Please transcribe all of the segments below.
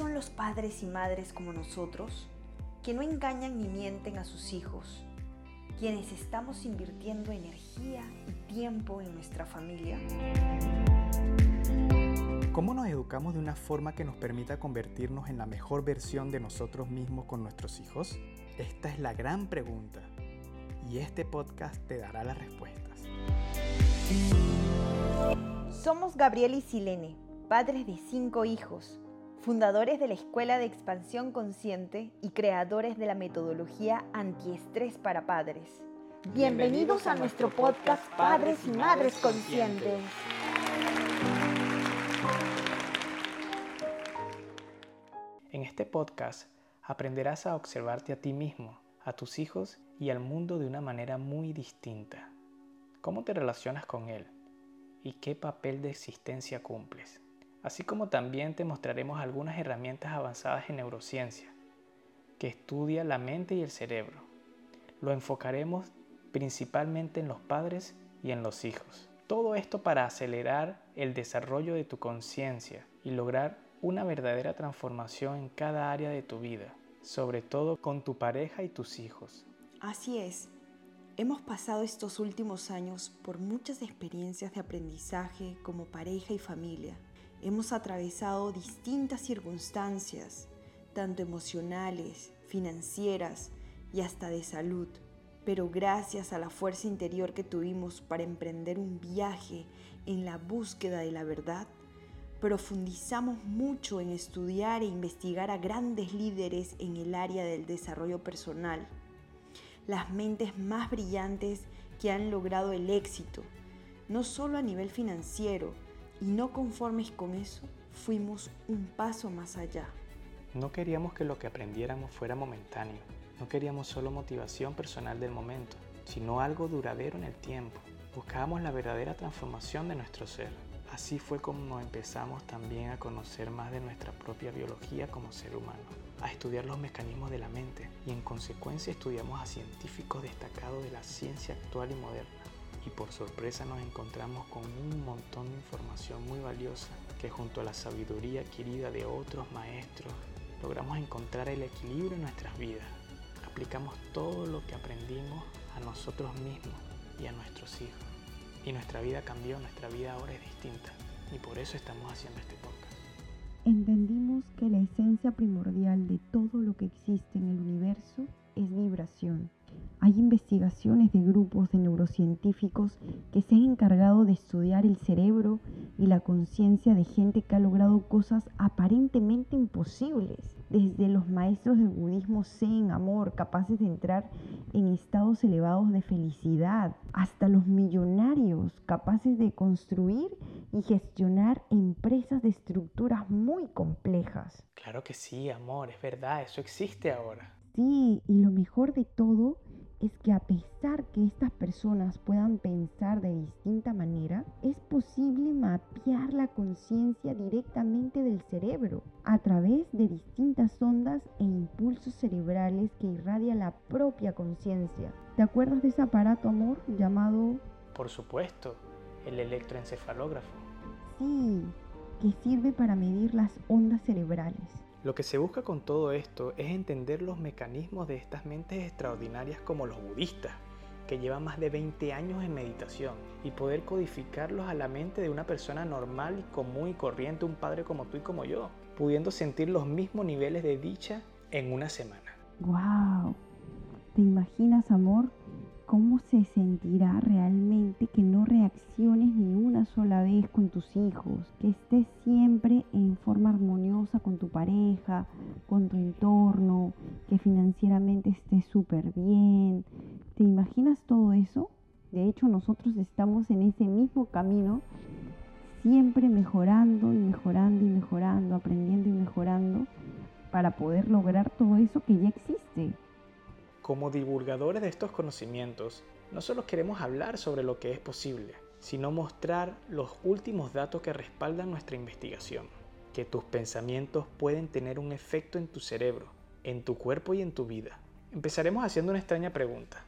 son los padres y madres como nosotros, que no engañan ni mienten a sus hijos, quienes estamos invirtiendo energía y tiempo en nuestra familia. ¿Cómo nos educamos de una forma que nos permita convertirnos en la mejor versión de nosotros mismos con nuestros hijos? Esta es la gran pregunta y este podcast te dará las respuestas. Somos Gabriel y Silene, padres de cinco hijos, fundadores de la Escuela de Expansión Consciente y creadores de la metodología antiestrés para padres. Bienvenidos a nuestro podcast Padres y Madres Conscientes. En este podcast aprenderás a observarte a ti mismo, a tus hijos y al mundo de una manera muy distinta. ¿Cómo te relacionas con él? ¿Y qué papel de existencia cumples? Así como también te mostraremos algunas herramientas avanzadas en neurociencia que estudia la mente y el cerebro. Lo enfocaremos principalmente en los padres y en los hijos. Todo esto para acelerar el desarrollo de tu conciencia y lograr una verdadera transformación en cada área de tu vida, sobre todo con tu pareja y tus hijos. Así es. Hemos pasado estos últimos años por muchas experiencias de aprendizaje como pareja y familia. Hemos atravesado distintas circunstancias, tanto emocionales, financieras y hasta de salud. Pero gracias a la fuerza interior que tuvimos para emprender un viaje en la búsqueda de la verdad, profundizamos mucho en estudiar e investigar a grandes líderes en el área del desarrollo personal, las mentes más brillantes que han logrado el éxito, no solo a nivel financiero, y no conformes con eso, fuimos un paso más allá. No queríamos que lo que aprendiéramos fuera momentáneo, no queríamos solo motivación personal del momento, sino algo duradero en el tiempo. Buscábamos la verdadera transformación de nuestro ser. Así fue como empezamos también a conocer más de nuestra propia biología como ser humano, a estudiar los mecanismos de la mente y en consecuencia estudiamos a científicos destacados de la ciencia actual y moderna. Y por sorpresa nos encontramos con un montón de información muy valiosa que junto a la sabiduría adquirida de otros maestros logramos encontrar el equilibrio en nuestras vidas. Aplicamos todo lo que aprendimos a nosotros mismos y a nuestros hijos. Y nuestra vida cambió, nuestra vida ahora es distinta. Y por eso estamos haciendo este podcast. Entendimos que la esencia primordial de todo lo que existe en el universo investigaciones de grupos de neurocientíficos que se han encargado de estudiar el cerebro y la conciencia de gente que ha logrado cosas aparentemente imposibles, desde los maestros del budismo zen, amor, capaces de entrar en estados elevados de felicidad, hasta los millonarios capaces de construir y gestionar empresas de estructuras muy complejas. Claro que sí, amor, es verdad, eso existe ahora. Sí, y lo mejor de todo es que a pesar que estas personas puedan pensar de distinta manera, es posible mapear la conciencia directamente del cerebro a través de distintas ondas e impulsos cerebrales que irradia la propia conciencia. ¿Te acuerdas de ese aparato, amor, llamado... Por supuesto, el electroencefalógrafo. Sí, que sirve para medir las ondas cerebrales. Lo que se busca con todo esto es entender los mecanismos de estas mentes extraordinarias como los budistas, que llevan más de 20 años en meditación, y poder codificarlos a la mente de una persona normal y común y corriente, un padre como tú y como yo, pudiendo sentir los mismos niveles de dicha en una semana. ¡Wow! ¿Te imaginas, amor, cómo se sentirá realmente que no reacciones ni una sola vez con tus hijos, que estés siempre en forma armoniosa con tu pareja, con tu entorno, que financieramente estés súper bien. ¿Te imaginas todo eso? De hecho, nosotros estamos en ese mismo camino, siempre mejorando y mejorando y mejorando, aprendiendo y mejorando para poder lograr todo eso que ya existe. Como divulgadores de estos conocimientos, no solo queremos hablar sobre lo que es posible, sino mostrar los últimos datos que respaldan nuestra investigación, que tus pensamientos pueden tener un efecto en tu cerebro, en tu cuerpo y en tu vida. Empezaremos haciendo una extraña pregunta.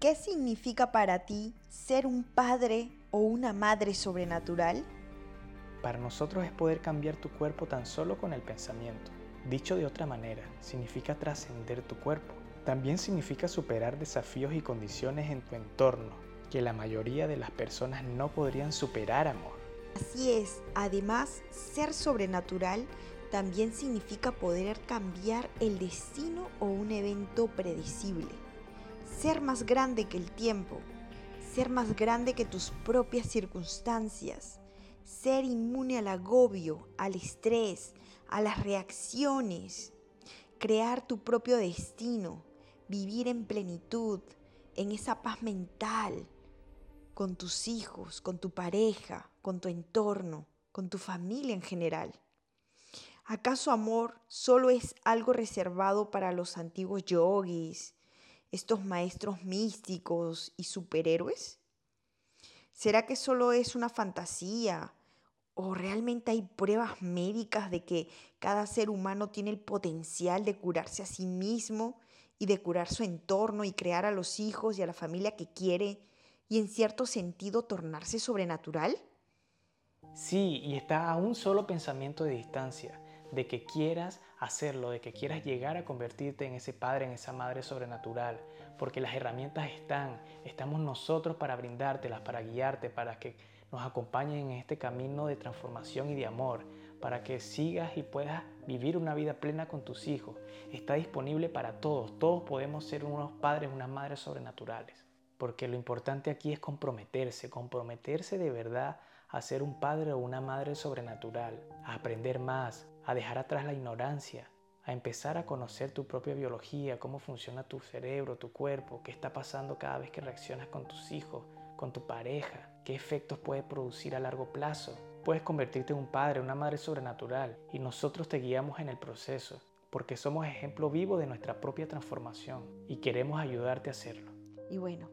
¿Qué significa para ti ser un padre o una madre sobrenatural? Para nosotros es poder cambiar tu cuerpo tan solo con el pensamiento. Dicho de otra manera, significa trascender tu cuerpo. También significa superar desafíos y condiciones en tu entorno que la mayoría de las personas no podrían superar, amor. Así es, además, ser sobrenatural también significa poder cambiar el destino o un evento predecible. Ser más grande que el tiempo, ser más grande que tus propias circunstancias, ser inmune al agobio, al estrés, a las reacciones, crear tu propio destino, vivir en plenitud, en esa paz mental, con tus hijos, con tu pareja, con tu entorno, con tu familia en general. ¿Acaso amor solo es algo reservado para los antiguos yogis, estos maestros místicos y superhéroes? ¿Será que solo es una fantasía ¿O realmente hay pruebas médicas de que cada ser humano tiene el potencial de curarse a sí mismo y de curar su entorno y crear a los hijos y a la familia que quiere y en cierto sentido tornarse sobrenatural? Sí, y está a un solo pensamiento de distancia, de que quieras hacerlo, de que quieras llegar a convertirte en ese padre, en esa madre sobrenatural, porque las herramientas están, estamos nosotros para brindártelas, para guiarte, para que nos acompañen en este camino de transformación y de amor, para que sigas y puedas vivir una vida plena con tus hijos. Está disponible para todos. Todos podemos ser unos padres, unas madres sobrenaturales. Porque lo importante aquí es comprometerse, comprometerse de verdad a ser un padre o una madre sobrenatural, a aprender más, a dejar atrás la ignorancia, a empezar a conocer tu propia biología, cómo funciona tu cerebro, tu cuerpo, qué está pasando cada vez que reaccionas con tus hijos, con tu pareja, qué efectos puede producir a largo plazo. Puedes convertirte en un padre, una madre sobrenatural y nosotros te guiamos en el proceso porque somos ejemplo vivo de nuestra propia transformación y queremos ayudarte a hacerlo. Y bueno,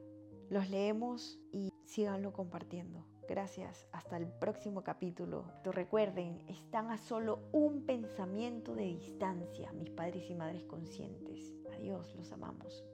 los leemos y síganlo compartiendo. Gracias, hasta el próximo capítulo. recuerden, están a solo un pensamiento de distancia, mis padres y madres conscientes. Adiós, los amamos.